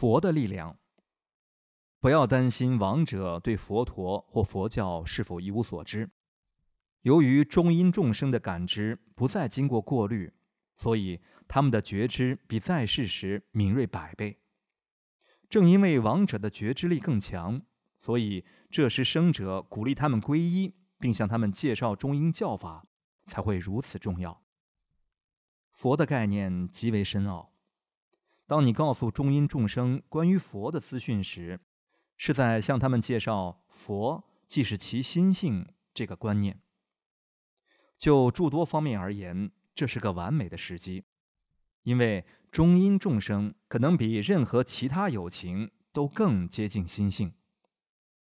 佛的力量，不要担心亡者对佛陀或佛教是否一无所知。由于中阴众生的感知不再经过过滤，所以他们的觉知比在世时敏锐百倍。正因为亡者的觉知力更强，所以这时生者鼓励他们皈依，并向他们介绍中阴教法，才会如此重要。佛的概念极为深奥。当你告诉中阴众生关于佛的资讯时，是在向他们介绍佛即是其心性这个观念。就诸多方面而言，这是个完美的时机，因为中阴众生可能比任何其他有情都更接近心性。